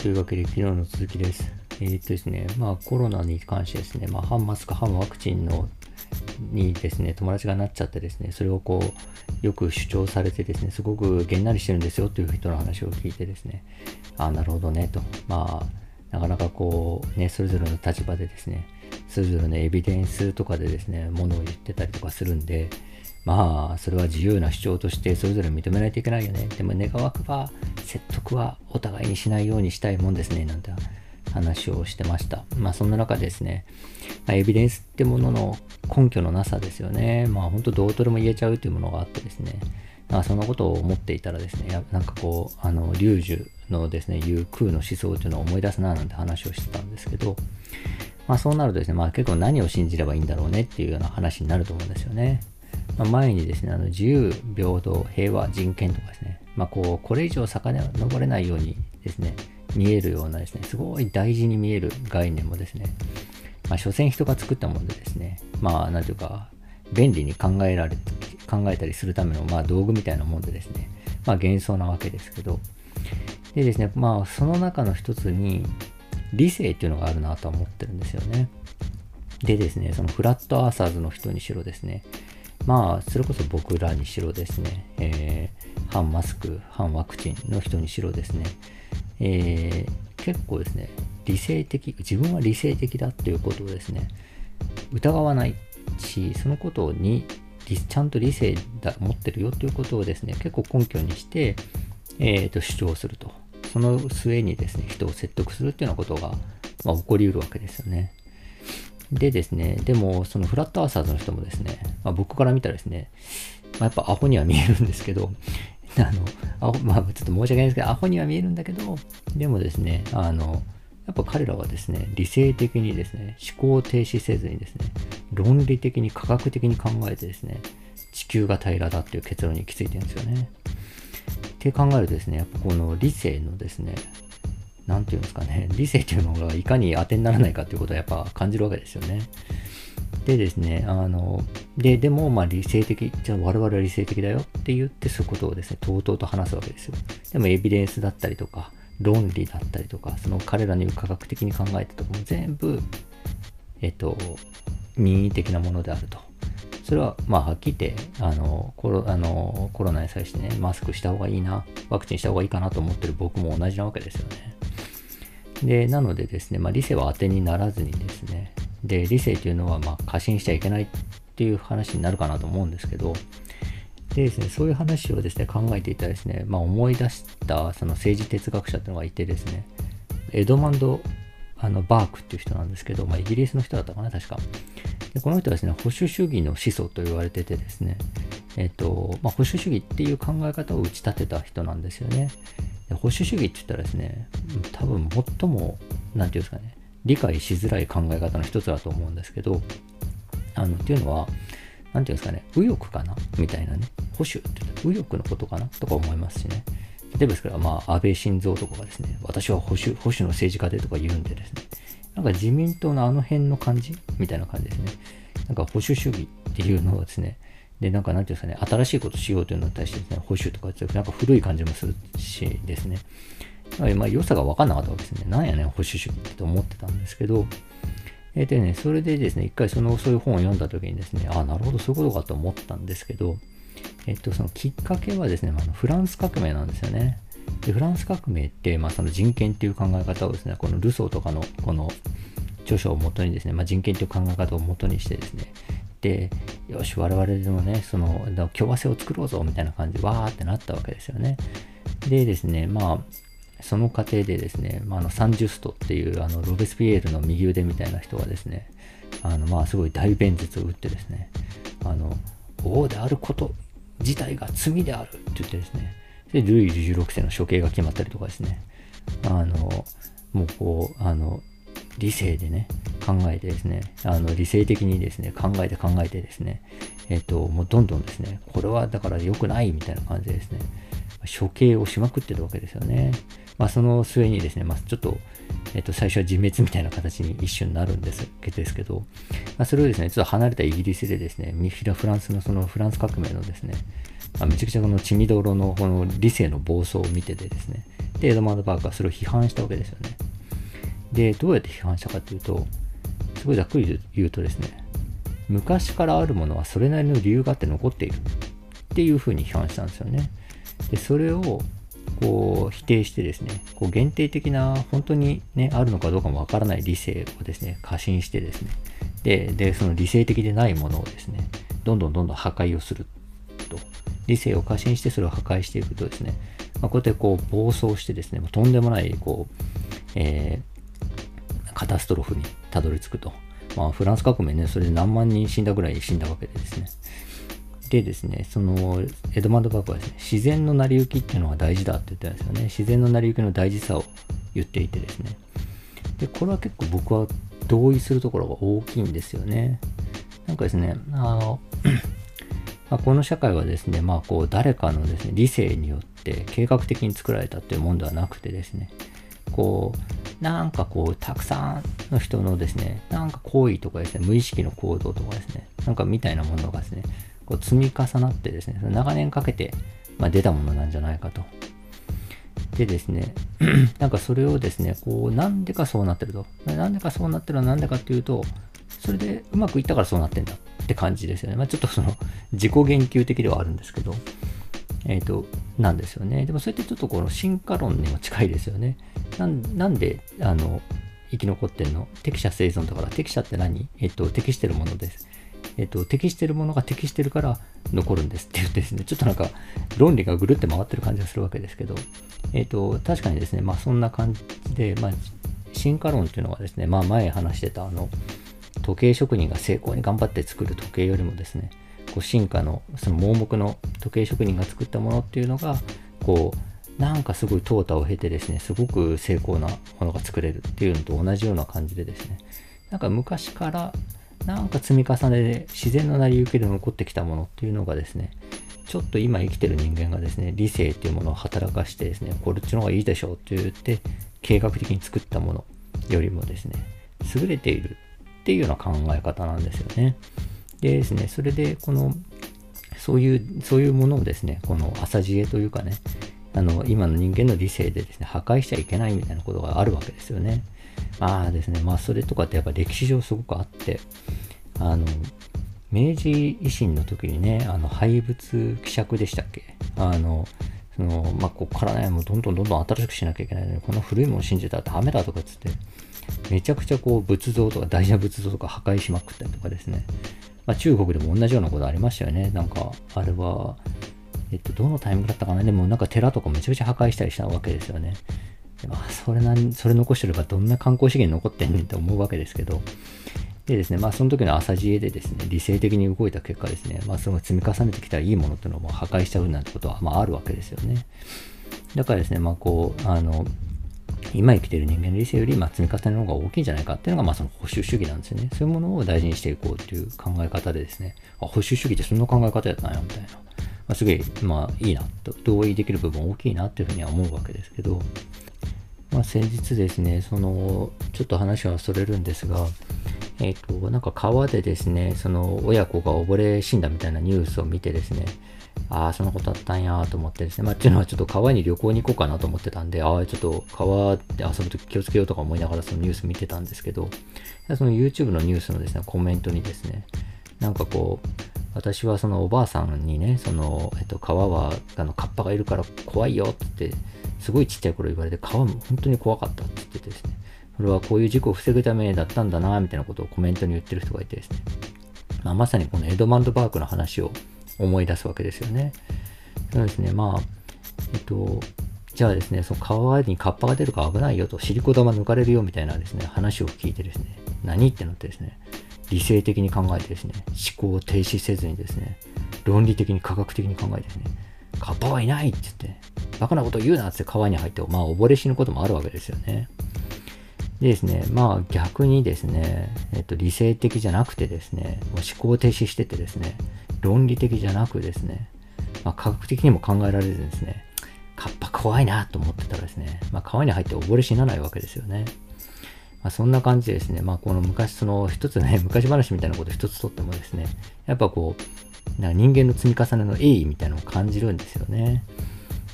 というわけで昨日の続きです。えー、っとですね、まあコロナに関してですね、まあ反マスク、反ワクチンのにですね、友達がなっちゃってですね、それをこう、よく主張されてですね、すごくげんなりしてるんですよという人の話を聞いてですね、ああ、なるほどね、と。まあ、なかなかこう、ね、それぞれの立場でですね、それぞれのエビデンスとかでですね、ものを言ってたりとかするんで、まあ、それは自由な主張としてそれぞれ認めないといけないよね。でも願わくば説得はお互いにしないようにしたいもんですね。なんて話をしてました。まあそんな中ですね、まあ、エビデンスってものの根拠のなさですよね。まあ本当どうとでも言えちゃうというものがあってですね、まあそんなことを思っていたらですね、なんかこう、あの、リュージュのですね、言う空の思想というのを思い出すななんて話をしてたんですけど、まあそうなるとですね、まあ結構何を信じればいいんだろうねっていうような話になると思うんですよね。まあ、前にですね、あの自由、平等、平和、人権とかですね、まあこう、これ以上遡れないようにですね、見えるようなですね、すごい大事に見える概念もですね、まあ、所詮人が作ったものでですね、まあ、なんていうか、便利に考えられ、考えたりするための、まあ、道具みたいなもんでですね、まあ、幻想なわけですけど、でですね、まあ、その中の一つに、理性っていうのがあるなとは思ってるんですよね。でですね、そのフラットアーサーズの人にしろですね、まあ、それこそ僕らにしろですね、えー、反マスク、反ワクチンの人にしろですね、えー、結構ですね、理性的、自分は理性的だっていうことをですね、疑わないし、そのことにちゃんと理性だ持ってるよということをですね、結構根拠にして、えー、と主張すると。その末にですね、人を説得するっていうようなことが、まあ、起こりうるわけですよね。でですね、でも、そのフラットアーサーズの人もですね、まあ、僕から見たらですね、まあ、やっぱアホには見えるんですけど、あの、あまあ、ちょっと申し訳ないですけど、アホには見えるんだけど、でもですね、あの、やっぱ彼らはですね、理性的にですね、思考停止せずにですね、論理的に科学的に考えてですね、地球が平らだっていう結論に行き着いてるんですよね。って考えるとですね、やっぱこの理性のですね、なんていうんですかね、理性っていうのがいかに当てにならないかっていうことはやっぱ感じるわけですよね。でですね、あの、で、でも、まあ理性的、じゃあ我々は理性的だよって言って、そういうことをですね、とうとうと話すわけですよ。でもエビデンスだったりとか、論理だったりとか、その彼らに科学的に考えたところも全部、えっと、任意的なものであると。それは、まあ、はっきり言って、あのコロあのコロナに際してね、マスクした方がいいな、ワクチンした方がいいかなと思ってる僕も同じなわけですよね。で、なのでですね、まあ、理性は当てにならずにですね、で、理性というのは、まあ、過信しちゃいけないっていう話になるかなと思うんですけど、でですね、そういう話をですね、考えていたらですね、まあ、思い出したその政治哲学者っていうのがいてですね、エドマンド・あのバークっていう人なんですけど、まあ、イギリスの人だったかな、確か。でこの人はですね、保守主義の思想と言われててですね、えっ、と、まあ、保守主義っていう考え方を打ち立てた人なんですよね。保守主義って言ったらですね、多分最も、なんていうんですかね、理解しづらい考え方の一つだと思うんですけど、あの、っていうのは、なんていうんですかね、右翼かなみたいなね、保守って言ったら右翼のことかなとか思いますしね。例えばですから、まあ、安倍晋三とかがですね、私は保守、保守の政治家でとか言うんでですね、なんか自民党のあの辺の感じみたいな感じですね。なんか保守主義っていうのをですね、で、なんかなんていうんですかね、新しいことしようというのに対してですね、保守とかってなんか古い感じもするしですね、まあ良さが分かんなかったわけですね。なんやねん、保守主義って思ってたんですけど、えー、でね、それでですね、一回その、そういう本を読んだ時にですね、ああ、なるほど、そういうことかと思ったんですけど、えっと、そのきっかけはですね、まあ、フランス革命なんですよね。で、フランス革命って、まあ、その人権っていう考え方をですね、このルソーとかの、この著書をもとにですね、まあ、人権っていう考え方をもとにしてですね、よし、我々でもね、その、共和制を作ろうぞ、みたいな感じで、わーってなったわけですよね。でですね、まあ、その過程でですね、まあ、あのサンジュストっていうあのロベスピエールの右腕みたいな人はですね、あのまあすごい大弁舌を打ってですね、あの王であること自体が罪であるって言ってですね、でルイ16世の処刑が決まったりとかですね、あのもうこう、あの理性でね、考えてですね、あの理性的にですね、考えて考えてですね、えっ、と、もうどんどんですね、これはだから良くないみたいな感じでですね、処刑をしまくってるわけですよね。まあ、その末にですね、まあ、ちょっと、えっと、最初は自滅みたいな形に一瞬なるんですですけど、まあ、それをですね、ちょっと離れたイギリスでですね、ミフィラフランスのそのフランス革命のですね、まあ、めちゃくちゃこの血みどろのこの理性の暴走を見ててですね、で、エドマンド・バークはそれを批判したわけですよね。で、どうやって批判したかというと、すごいざっくり言うとですね、昔からあるものはそれなりの理由があって残っているっていうふうに批判したんですよね。で、それをこう否定してですね、こう限定的な本当にね、あるのかどうかもわからない理性をですね、過信してですね、で、で、その理性的でないものをですね、どんどんどんどん破壊をすると。理性を過信してそれを破壊していくとですね、まあ、こうやってこう暴走してですね、とんでもないこう、えー、カタストロフにたどり着くと。まあ、フランス革命ね、それで何万人死んだぐらい死んだわけでですね。でですね、その、エドマンド・バークはですね、自然の成り行きっていうのが大事だって言ってたんですよね。自然の成り行きの大事さを言っていてですね。で、これは結構僕は同意するところが大きいんですよね。なんかですね、あの、まあ、この社会はですね、まあこう誰かのですね、理性によって計画的に作られたっていうもんではなくてですね、こう、なんかこう、たくさんの人のですね、なんか行為とかですね、無意識の行動とかですね、なんかみたいなものがですね、こう積み重なってですね、長年かけて、まあ、出たものなんじゃないかと。でですね、なんかそれをですね、こう、なんでかそうなってると。なんでかそうなってるのはなんでかっていうと、それでうまくいったからそうなってんだって感じですよね。まあ、ちょっとその自己言及的ではあるんですけど、えっ、ー、と、なんですよね。でもそれってちょっとこの進化論にも近いですよね。なんで、あの、生き残ってんの？適者生存だから、適者って何？えっ、ー、と、適してるものです。えっ、と、適してるものが適してるから残るんです。って言ってですね、ちょっとなんか論理がぐるって回ってる感じがするわけですけど、えっ、と、確かにですね、まあそんな感じで、まあ、進化論っていうのはですね、まあ前話してたあの、時計職人が成功に頑張って作る時計よりもですね、こう進化のその盲目の時計職人が作ったものっていうのが、こう、なんかすごい淘汰を経てですね、すごく成功なものが作れるっていうのと同じような感じでですね、なんか昔からなんか積み重ねで自然の成り行きで残ってきたものっていうのがですね、ちょっと今生きてる人間がですね、理性っていうものを働かしてですね、こっちの方がいいでしょうって言って、計画的に作ったものよりもですね、優れているっていうような考え方なんですよね。でですね、それでこの、そういう、そういうものをですね、この朝知恵というかね、あの、今の人間の理性でですね、破壊しちゃいけないみたいなことがあるわけですよね。まあですね、まあそれとかってやっぱ歴史上すごくあって、あの、明治維新の時にね、あの、廃仏希釈でしたっけ？あの、その、まあ、ここからね、もうどんどんどんどん新しくしなきゃいけないのに、この古いもの信じたらダメだとかっつって、めちゃくちゃこう仏像とか大事な仏像とか破壊しまくったりとかですね。まあ、中国でも同じようなことありましたよね。なんか、あれは、えっと、どのタイミングだったかなでもなんか寺とかめちゃくちゃ破壊したりしたわけですよね。まあ、それなそれ残してればどんな観光資源残ってんねんって思うわけですけど、でですね、まあその時の朝知恵でですね、理性的に動いた結果ですね、まあその積み重ねてきたいいものっていうのを破壊しちゃうなんてことは、まああるわけですよね。だからですね、まあこう、あの、今生きてる人間の理性より、まあ、積み重ねの方が大きいんじゃないかっていうのが、まあ、その保守主義なんですよね。そういうものを大事にしていこうっていう考え方でですね、あ保守主義ってそんな考え方やったんや、みたいな。まあ、すげえ、まあ、いいなと、同意できる部分大きいなっていうふうには思うわけですけど、まあ、先日ですね、その、ちょっと話はそれるんですが、えっ、ー、と、なんか川でですね、その親子が溺れ死んだみたいなニュースを見てですね、ああ、そんなことあったんやと思ってですね、まあ、っていうのはちょっと川に旅行に行こうかなと思ってたんで、ああ、ちょっと川で遊ぶと気をつけようとか思いながらそのニュース見てたんですけど、その YouTube のニュースのですね、コメントにですね、なんかこう、私はそのおばあさんにね、その、えっと、川は、あの、カッパがいるから怖いよってって、すごいちっちゃい頃言われて、川も本当に怖かったって言ってですね、それはこういう事故を防ぐためだったんだな、みたいなことをコメントに言ってる人がいてですね、まあ、まさにこのエドマンド・バークの話を思い出すわけですよね。そうですね、まあ、えっと、じゃあですね、その川にカッパが出るか危ないよと、シリコ玉抜かれるよみたいなですね、話を聞いてですね、何ってなってですね、理性的に考えてですね、思考を停止せずにですね、論理的に科学的に考えてですね、カッパはいないって言って、バカなこと言うなって川に入って、まあ溺れ死ぬこともあるわけですよね。でですね、まあ逆にですね、えっと理性的じゃなくてですね、もう思考停止しててですね、論理的じゃなくですね、まあ、科学的にも考えられずですね、カッパ怖いなと思ってたらですね、まあ、川に入って溺れ死なないわけですよね。まあ、そんな感じでですね、まあ、この昔、その一つね、昔話みたいなこと一つとってもですね、やっぱこう、なんか人間の積み重ねの栄意みたいなのを感じるんですよね。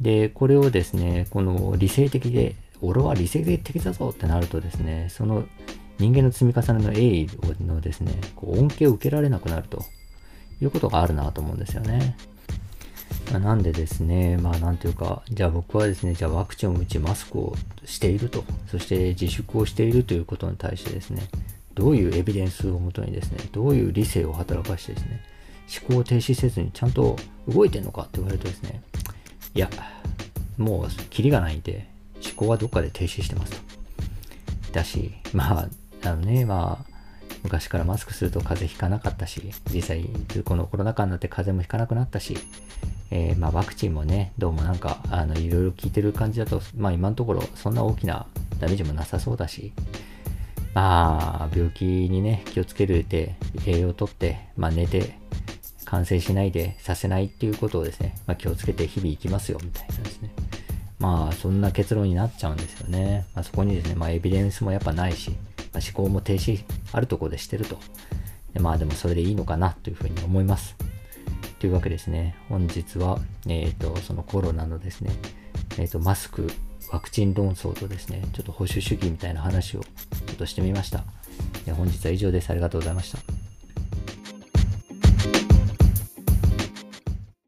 で、これをですね、この理性的で、俺は理性的だぞってなるとですね、その人間の積み重ねの栄意のですね、こう恩恵を受けられなくなるということがあるなと思うんですよね。ま、なんでですね、まあなんというか、じゃあ僕はですね、じゃあワクチンを打ちマスクをしていると、そして自粛をしているということに対してですね、どういうエビデンスをもとにですね、どういう理性を働かしてですね、思考を停止せずにちゃんと動いてんのかって言われるとですね、いや、もうキリがないんで、思考はどっかで停止してますと。だし、まあ、あのね、まあ、昔からマスクすると風邪ひかなかったし、実際、このコロナ禍になって風邪もひかなくなったし、えー、まあ、ワクチンもね、どうもなんか、あの、いろいろ効いてる感じだと、まあ今のところそんな大きなダメージもなさそうだし、まあ、病気にね、気をつけるで、栄養をとって、まあ寝て、感染しないでさせないっていうことをですね、まあ、気をつけて日々行きますよ、みたいなですね。まあ、そんな結論になっちゃうんですよね。まあ、そこにですね、まあ、エビデンスもやっぱないし、まあ、思考も停止あるところでしてると。でまあ、でもそれでいいのかなというふうに思います。というわけですね、本日は、えっ、ー、と、そのコロナのですね、えっ、ー、と、マスク、ワクチン論争とですね、ちょっと保守主義みたいな話をちょっとしてみました。本日は以上です。ありがとうございました。